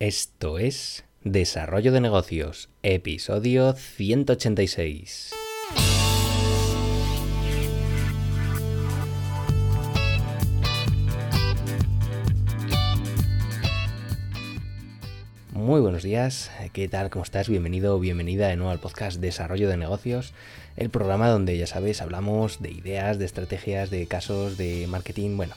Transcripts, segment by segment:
Esto es Desarrollo de Negocios, episodio 186. Muy buenos días, ¿qué tal? ¿Cómo estás? Bienvenido o bienvenida de nuevo al podcast Desarrollo de Negocios, el programa donde ya sabes, hablamos de ideas, de estrategias, de casos, de marketing, bueno,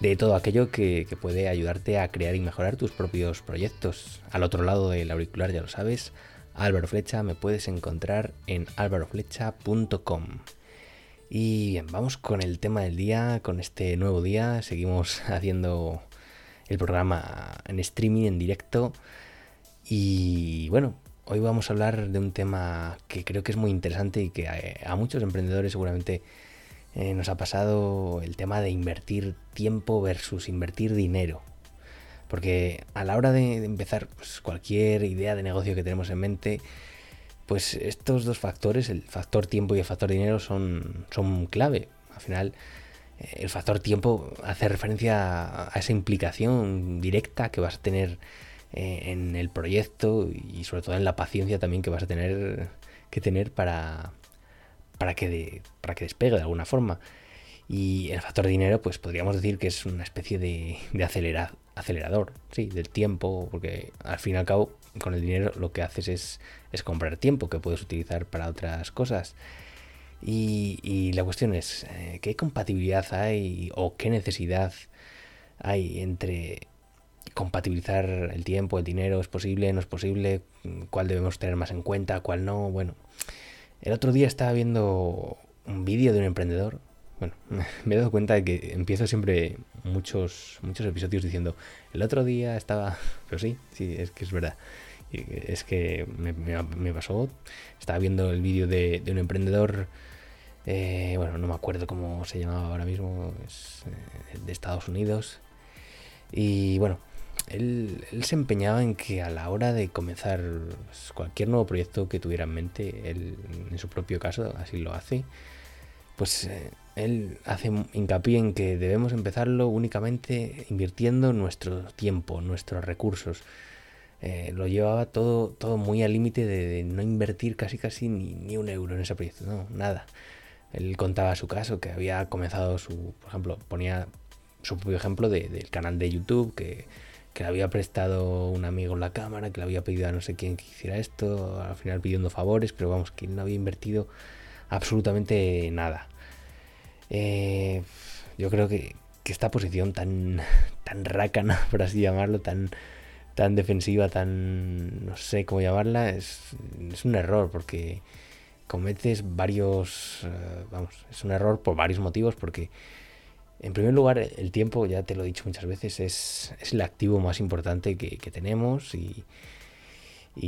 de todo aquello que, puede ayudarte a crear y mejorar tus propios proyectos. Al otro lado del auricular ya lo sabes, Álvaro Flecha, me puedes encontrar en álvaroflecha.com. Y bien, vamos con el tema del día, con este nuevo día. Seguimos haciendo el programa en streaming, en directo. Y bueno, hoy vamos a hablar de un tema que creo que es muy interesante y que a, a muchos emprendedores seguramente eh, nos ha pasado el tema de invertir tiempo versus invertir dinero. Porque a la hora de empezar pues, cualquier idea de negocio que tenemos en mente, pues estos dos factores, el factor tiempo y el factor dinero, son, son clave. Al final, eh, el factor tiempo hace referencia a esa implicación directa que vas a tener eh, en el proyecto y sobre todo en la paciencia también que vas a tener que tener para, para que, para que despegue de alguna forma. Y el factor dinero, pues podríamos decir que es una especie de, de acelerador, sí, del tiempo, porque al fin y al cabo, con el dinero lo que haces es, es comprar tiempo que puedes utilizar para otras cosas. Y, la cuestión es, eh, ¿qué compatibilidad hay o qué necesidad hay entre compatibilizar el tiempo, el dinero, es posible, no es posible, cuál debemos tener más en cuenta, cuál no? Bueno, el otro día estaba viendo un vídeo de un emprendedor. Bueno, me he dado cuenta de que empiezo siempre muchos, muchos episodios diciendo, el otro día estaba... Pero sí, sí, es que es verdad. Es que me, pasó, estaba viendo el vídeo de, un emprendedor, eh, bueno, no me acuerdo cómo se llamaba ahora mismo, es eh, de Estados Unidos. Y bueno, él, se empeñaba en que a la hora de comenzar pues, cualquier nuevo proyecto que tuviera en mente, él en su propio caso así lo hace, pues eh, él hace hincapié en que debemos empezarlo únicamente invirtiendo nuestro tiempo, nuestros recursos. Eh, lo llevaba todo, todo muy al límite de, no invertir casi casi ni, un euro en ese proyecto, no, nada. Él contaba su caso, que había comenzado su, por ejemplo, ponía su propio ejemplo del canal de YouTube, que que le había prestado un amigo la cámara, que le había pedido a no sé quién que hiciera esto, al final pidiendo favores, pero vamos, que no había invertido absolutamente nada. Eh, yo creo que, esta posición tan, tan rácana, por así llamarlo, tan, tan defensiva, tan no sé cómo llamarla, es, es un error porque cometes varios, eh, vamos, es un error por varios motivos porque en primer lugar, el tiempo, ya te lo he dicho muchas veces, es, el activo más importante que, tenemos y,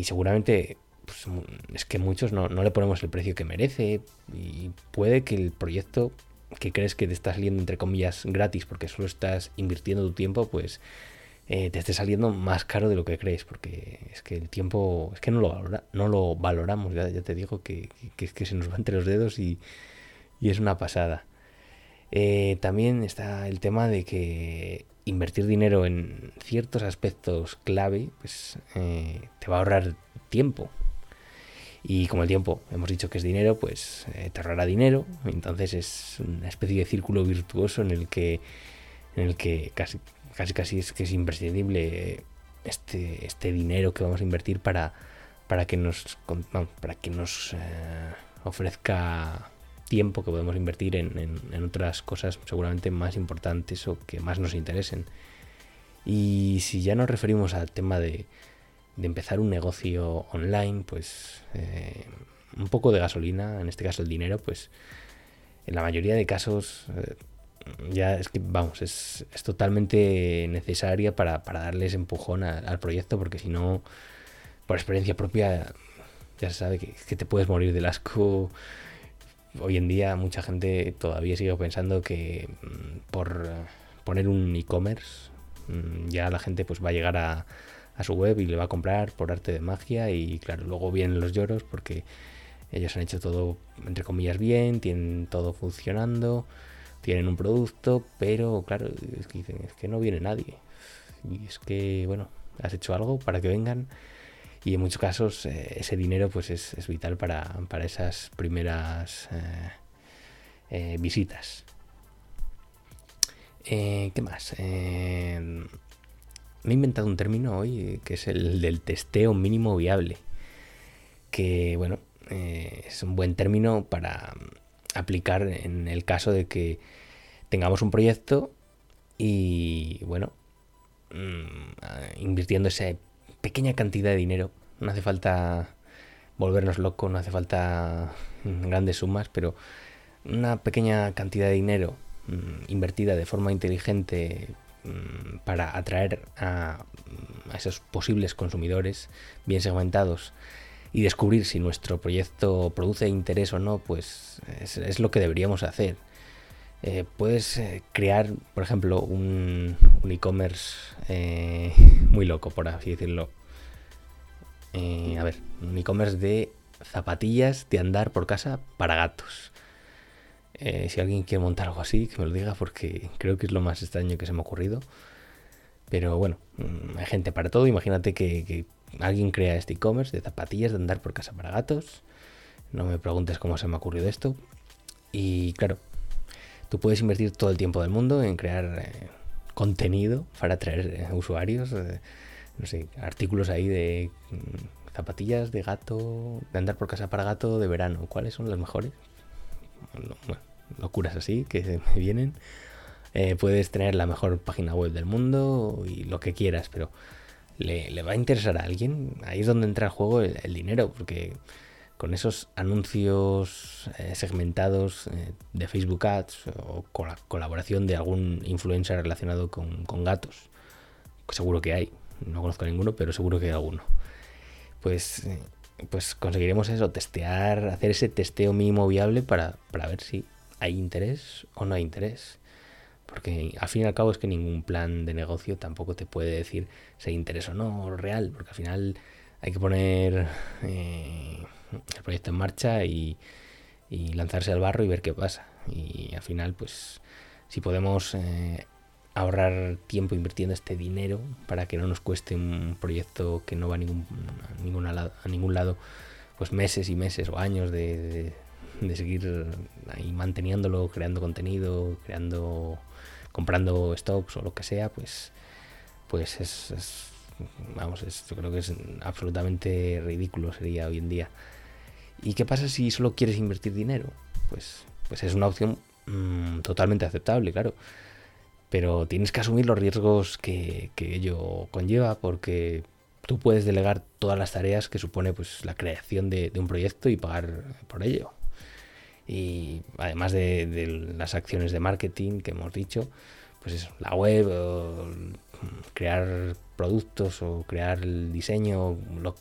seguramente pues, es que muchos no, le ponemos el precio que merece y puede que el proyecto que crees que te está saliendo entre comillas gratis porque solo estás invirtiendo tu tiempo, pues eh, te esté saliendo más caro de lo que crees porque es que el tiempo es que no lo, valora, no lo valoramos, ya, te digo que, que, se nos va entre los dedos y, y es una pasada. Eh, también está el tema de que invertir dinero en ciertos aspectos clave pues, eh, te va a ahorrar tiempo. Y como el tiempo hemos dicho que es dinero, pues eh, te ahorrará dinero. Entonces es una especie de círculo virtuoso en el que, en el que casi, casi, casi es que es imprescindible este, este dinero que vamos a invertir para, para que nos, para que nos ofrezca tiempo que podemos invertir en, otras cosas seguramente más importantes o que más nos interesen. Y si ya nos referimos al tema de, empezar un negocio online, pues eh, un poco de gasolina, en este caso el dinero, pues en la mayoría de casos eh, ya es que, vamos, es, totalmente necesaria para, darles empujón al proyecto, porque si no, por experiencia propia, ya se sabe que, que te puedes morir del asco hoy en día mucha gente todavía sigue pensando que mm, por poner un e-commerce mm, ya la gente pues va a llegar a, su web y le va a comprar por arte de magia y claro, luego vienen los lloros porque ellos han hecho todo entre comillas bien, tienen todo funcionando, tienen un producto, pero claro, es que es que no viene nadie. Y es que, bueno, has hecho algo para que vengan y en muchos casos eh, ese dinero pues es, vital para, esas primeras eh, eh, visitas. ¿Qué más? me he inventado un término hoy que es el del testeo mínimo viable. Que bueno, es un buen término para aplicar en el caso de que tengamos un proyecto y bueno, mm, invirtiendo esa pequeña cantidad de dinero. No hace falta volvernos locos, no hace falta grandes sumas, pero una pequeña cantidad de dinero mm, invertida de forma inteligente mm, para atraer a, esos posibles consumidores bien segmentados y descubrir si nuestro proyecto produce interés o no, pues es lo que deberíamos hacer. Eh, puedes eh, crear, por ejemplo, un, e-commerce eh, muy loco, por así decirlo. a ver, un e-commerce de zapatillas de andar por casa para gatos. si alguien quiere montar algo así, que me lo diga porque creo que es lo más extraño que se me ha ocurrido. Pero bueno, mm, hay gente para todo. Imagínate que, que alguien crea este e-commerce de zapatillas de andar por casa para gatos. No me preguntes cómo se me ha ocurrido esto. Y claro, Tú puedes invertir todo el tiempo del mundo en crear eh, contenido para atraer eh, usuarios, eh, no sé, artículos ahí de mm, zapatillas de gato, de andar por casa para gato de verano. ¿Cuáles son las mejores? Locuras así que me vienen. puedes tener la mejor página web del mundo y lo que quieras, pero ¿le, va a interesar a alguien? Ahí es donde entra el juego el dinero, porque con esos anuncios eh, segmentados eh, de Facebook Ads o con la colaboración de algún influencer relacionado con, gatos. Seguro que hay, no conozco ninguno, pero seguro que hay alguno. Pues, eh, pues conseguiremos eso, testear, hacer ese testeo mínimo viable para, para ver si hay interés o no hay interés. Porque al fin y al cabo es que ningún plan de negocio tampoco te puede decir si hay interés o no real, porque al final hay que poner el proyecto en marcha y, lanzarse al barro y ver qué pasa. Y al final, pues, si podemos eh, ahorrar tiempo invirtiendo este dinero para que no nos cueste un proyecto que no va a ningún, a, ningún lado, pues meses y meses o años de, seguir ahí manteniéndolo, creando contenido, creando, comprando stocks o lo que sea, pues, pues es, vamos, yo creo que es absolutamente ridículo sería hoy en día. ¿Y qué pasa si solo quieres invertir dinero? Pues, pues es una opción mm, totalmente aceptable, claro. Pero tienes que asumir los riesgos que, ello conlleva porque tú puedes delegar todas las tareas que supone pues, la creación de, un proyecto y pagar por ello. Y además de, las acciones de marketing que hemos dicho, pues eso, la web, crear productos o crear el diseño,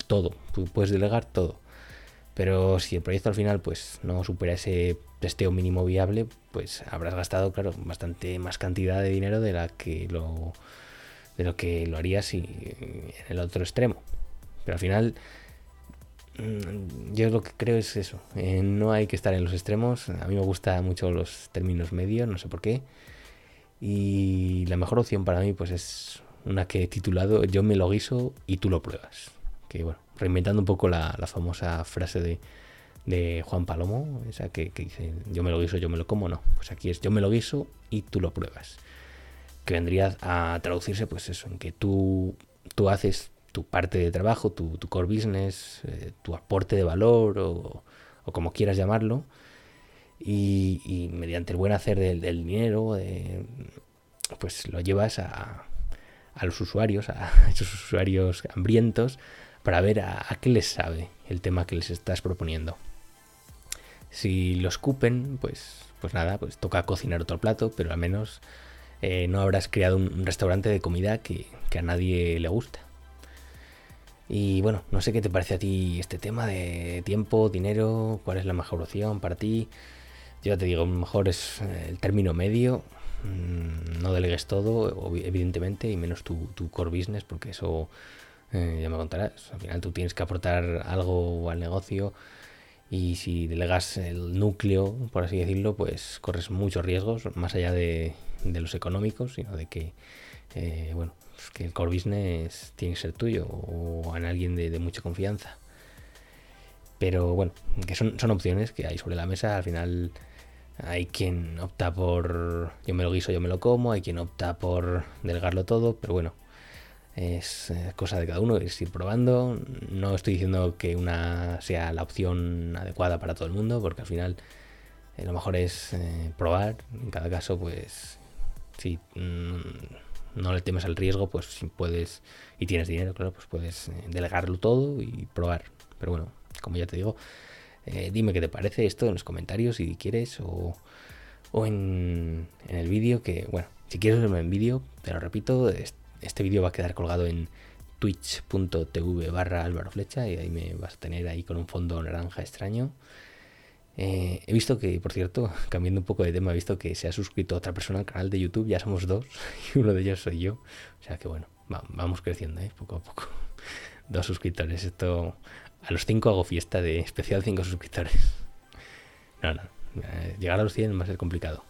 todo. Tú puedes delegar todo. Pero si el proyecto al final pues no supera ese testeo mínimo viable, pues habrás gastado, claro, bastante más cantidad de dinero de la que lo de lo que lo harías en el otro extremo. Pero al final mm, yo lo que creo es eso, eh, no hay que estar en los extremos. A mí me gustan mucho los términos medios, no sé por qué. Y la mejor opción para mí pues es una que he titulado Yo me lo guiso y tú lo pruebas. Que bueno, reinventando un poco la, famosa frase de, de, Juan Palomo, esa que, dice yo me lo guiso, yo me lo como, no. Pues aquí es yo me lo guiso y tú lo pruebas. Que vendría a traducirse pues eso, en que tú, tú haces tu parte de trabajo, tu, core business, eh, tu aporte de valor o, como quieras llamarlo, y, mediante el buen hacer del, dinero, pues lo llevas a, a los usuarios, a esos usuarios hambrientos, para ver a, qué les sabe el tema que les estás proponiendo. Si lo escupen, pues, pues nada, pues toca cocinar otro plato, pero al menos eh, no habrás creado un, restaurante de comida que, a nadie le gusta. Y bueno, no sé qué te parece a ti este tema de tiempo, dinero, cuál es la mejor opción para ti. Yo te digo, mejor es eh, el término medio. Mm, no delegues todo, evidentemente, y menos tu core business, porque eso eh, ya me contarás. Al final tú tienes que aportar algo al negocio y si delegas el núcleo, por así decirlo, pues corres muchos riesgos, más allá de, los económicos, sino de que, eh, bueno, pues, que el core business tiene que ser tuyo o en alguien de, mucha confianza. Pero bueno, que son, son opciones que hay sobre la mesa. Al final hay quien opta por yo me lo guiso, yo me lo como, hay quien opta por delgarlo todo, pero bueno, es eh, cosa de cada uno, es ir probando. No estoy diciendo que una sea la opción adecuada para todo el mundo, porque al final eh, lo mejor es eh, probar. En cada caso, pues si mm, no le temes al riesgo, pues si puedes y tienes dinero, claro, pues puedes delegarlo todo y probar. Pero bueno, como ya te digo, dime qué te parece esto en los comentarios si quieres o, o en, el vídeo que, bueno, si quieres verme en vídeo, te lo repito, este vídeo va a quedar colgado en twitch.tv barra Álvaro Flecha y ahí me vas a tener ahí con un fondo naranja extraño. Eh, he visto que, por cierto, cambiando un poco de tema, he visto que se ha suscrito otra persona al canal de YouTube, ya somos dos, y uno de ellos soy yo. O sea que bueno, vamos creciendo, ¿eh? poco a poco. Dos suscriptores, esto a los 5 hago fiesta de especial 5 suscriptores. No, no. Eh, llegar a los 100 va a ser complicado.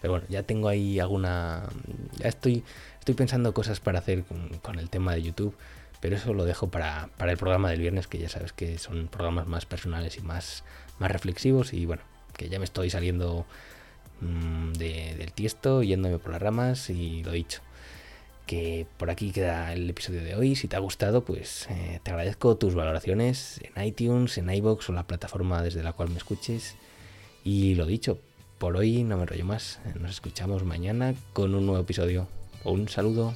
Pero bueno, ya tengo ahí alguna... Ya estoy, estoy pensando cosas para hacer con, el tema de YouTube. Pero eso lo dejo para, para, el programa del viernes, que ya sabes que son programas más personales y más, más reflexivos. Y bueno, que ya me estoy saliendo de, del tiesto, yéndome por las ramas y lo dicho que por aquí queda el episodio de hoy. Si te ha gustado, pues eh, te agradezco tus valoraciones en iTunes, en iBox o la plataforma desde la cual me escuches. Y lo dicho, por hoy no me rollo más. Nos escuchamos mañana con un nuevo episodio. Un saludo.